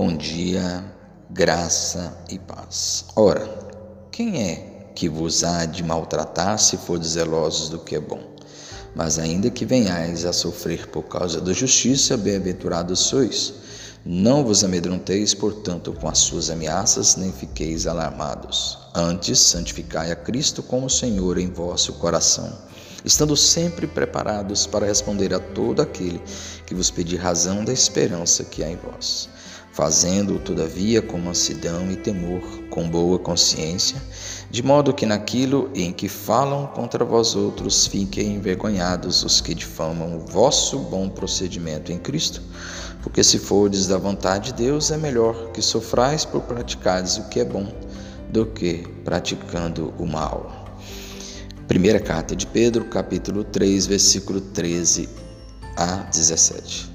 Bom dia, graça e paz. Ora, quem é que vos há de maltratar se for zelosos do que é bom? Mas ainda que venhais a sofrer por causa da justiça, bem-aventurados sois. Não vos amedronteis, portanto, com as suas ameaças, nem fiqueis alarmados. Antes, santificai a Cristo como Senhor em vosso coração, estando sempre preparados para responder a todo aquele que vos pedir razão da esperança que há em vós fazendo-o, todavia, com mansidão e temor, com boa consciência, de modo que naquilo em que falam contra vós outros fiquem envergonhados os que difamam o vosso bom procedimento em Cristo. Porque se fordes da vontade de Deus, é melhor que sofrais por praticares o que é bom do que praticando o mal. Primeira carta de Pedro, capítulo 3, versículo 13 a 17.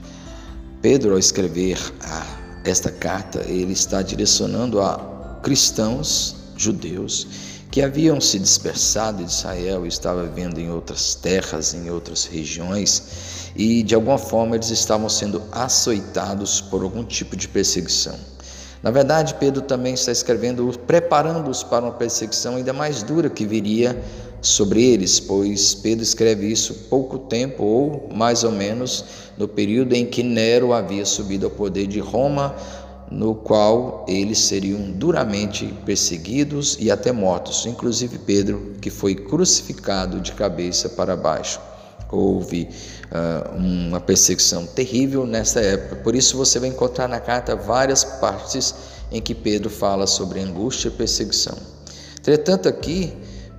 Pedro, ao escrever a esta carta ele está direcionando a cristãos judeus que haviam se dispersado de Israel e estavam vivendo em outras terras, em outras regiões, e de alguma forma eles estavam sendo açoitados por algum tipo de perseguição. Na verdade, Pedro também está escrevendo, preparando-os para uma perseguição ainda mais dura que viria sobre eles, pois Pedro escreve isso pouco tempo, ou mais ou menos no período em que Nero havia subido ao poder de Roma, no qual eles seriam duramente perseguidos e até mortos, inclusive Pedro, que foi crucificado de cabeça para baixo. Houve uh, uma perseguição terrível nessa época, por isso você vai encontrar na carta várias partes em que Pedro fala sobre angústia e perseguição. Entretanto, aqui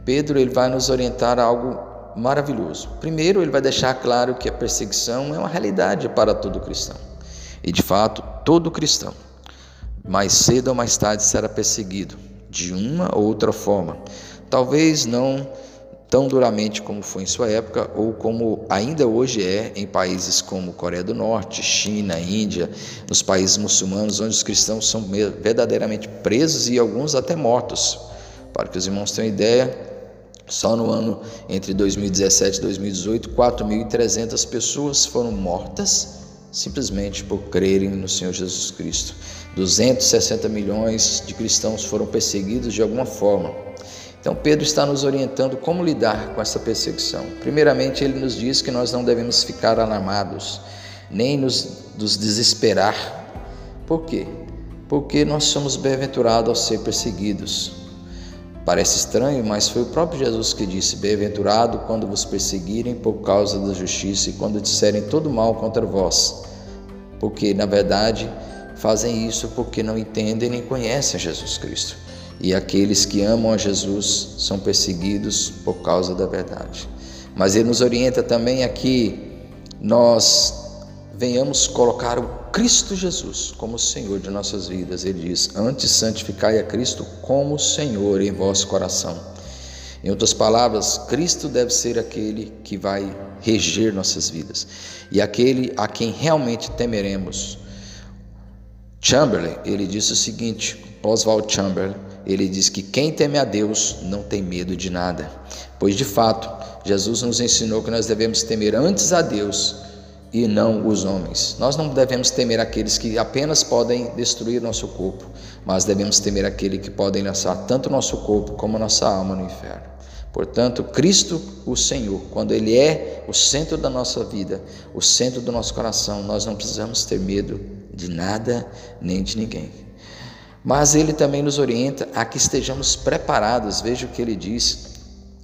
Pedro ele vai nos orientar a algo maravilhoso. Primeiro, ele vai deixar claro que a perseguição é uma realidade para todo cristão. E de fato, todo cristão, mais cedo ou mais tarde, será perseguido de uma ou outra forma. Talvez não tão duramente como foi em sua época ou como ainda hoje é em países como Coreia do Norte, China, Índia, nos países muçulmanos, onde os cristãos são verdadeiramente presos e alguns até mortos. Para que os irmãos tenham ideia, só no ano entre 2017 e 2018, 4.300 pessoas foram mortas simplesmente por crerem no Senhor Jesus Cristo. 260 milhões de cristãos foram perseguidos de alguma forma. Então, Pedro está nos orientando como lidar com essa perseguição. Primeiramente, ele nos diz que nós não devemos ficar alarmados, nem nos, nos desesperar. Por quê? Porque nós somos bem-aventurados ao ser perseguidos. Parece estranho, mas foi o próprio Jesus que disse: Bem-aventurado quando vos perseguirem por causa da justiça e quando disserem todo mal contra vós. Porque, na verdade, fazem isso porque não entendem nem conhecem Jesus Cristo. E aqueles que amam a Jesus são perseguidos por causa da verdade. Mas ele nos orienta também a que nós venhamos colocar o Cristo Jesus como Senhor de nossas vidas. Ele diz: Antes santificai a Cristo como Senhor em vosso coração. Em outras palavras, Cristo deve ser aquele que vai reger nossas vidas e aquele a quem realmente temeremos. Chamberlain, ele disse o seguinte, Oswald Chamberlain, ele diz que quem teme a Deus não tem medo de nada, pois de fato, Jesus nos ensinou que nós devemos temer antes a Deus e não os homens. Nós não devemos temer aqueles que apenas podem destruir nosso corpo, mas devemos temer aquele que podem lançar tanto nosso corpo como nossa alma no inferno. Portanto, Cristo, o Senhor, quando Ele é o centro da nossa vida, o centro do nosso coração, nós não precisamos ter medo de nada nem de ninguém. Mas Ele também nos orienta a que estejamos preparados. Veja o que Ele diz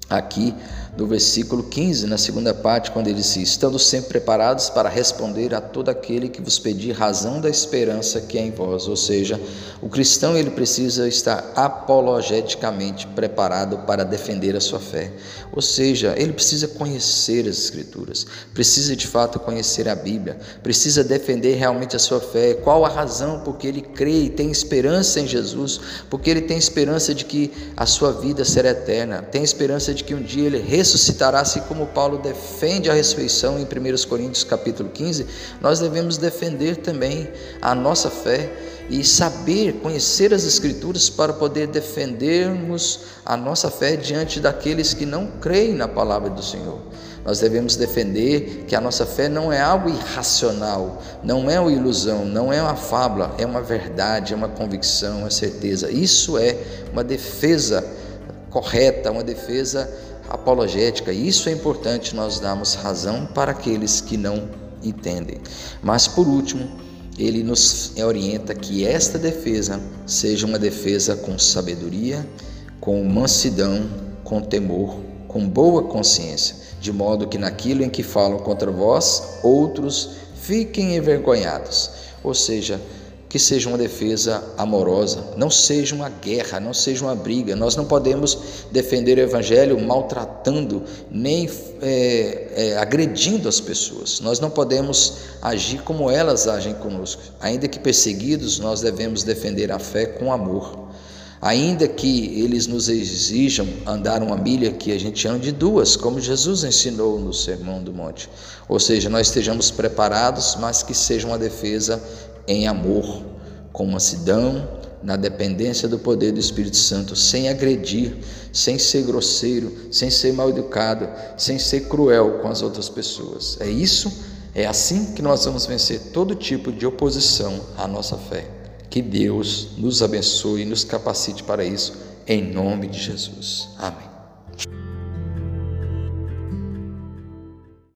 aqui do versículo 15, na segunda parte, quando ele diz: Estando sempre preparados para responder a todo aquele que vos pedir razão da esperança que é em vós. Ou seja, o cristão ele precisa estar apologeticamente preparado para defender a sua fé. Ou seja, ele precisa conhecer as Escrituras, precisa de fato conhecer a Bíblia, precisa defender realmente a sua fé. Qual a razão porque ele crê e tem esperança em Jesus? Porque ele tem esperança de que a sua vida será eterna, tem esperança de que um dia ele ressuscitará, assim como Paulo defende a ressurreição em 1 Coríntios capítulo 15, nós devemos defender também a nossa fé e saber, conhecer as Escrituras para poder defendermos a nossa fé diante daqueles que não creem na palavra do Senhor. Nós devemos defender que a nossa fé não é algo irracional, não é uma ilusão, não é uma fábula, é uma verdade, é uma convicção, uma certeza. Isso é uma defesa correta, uma defesa apologética. Isso é importante nós darmos razão para aqueles que não entendem. Mas por último, ele nos orienta que esta defesa seja uma defesa com sabedoria, com mansidão, com temor, com boa consciência, de modo que naquilo em que falam contra vós, outros fiquem envergonhados. Ou seja, que seja uma defesa amorosa, não seja uma guerra, não seja uma briga. Nós não podemos defender o Evangelho maltratando nem é, é, agredindo as pessoas. Nós não podemos agir como elas agem conosco. Ainda que perseguidos, nós devemos defender a fé com amor. Ainda que eles nos exijam andar uma milha, que a gente ande duas, como Jesus ensinou no Sermão do Monte. Ou seja, nós estejamos preparados, mas que seja uma defesa em amor, com mansidão, na dependência do poder do Espírito Santo, sem agredir, sem ser grosseiro, sem ser mal educado, sem ser cruel com as outras pessoas. É isso, é assim que nós vamos vencer todo tipo de oposição à nossa fé. Que Deus nos abençoe e nos capacite para isso, em nome de Jesus. Amém.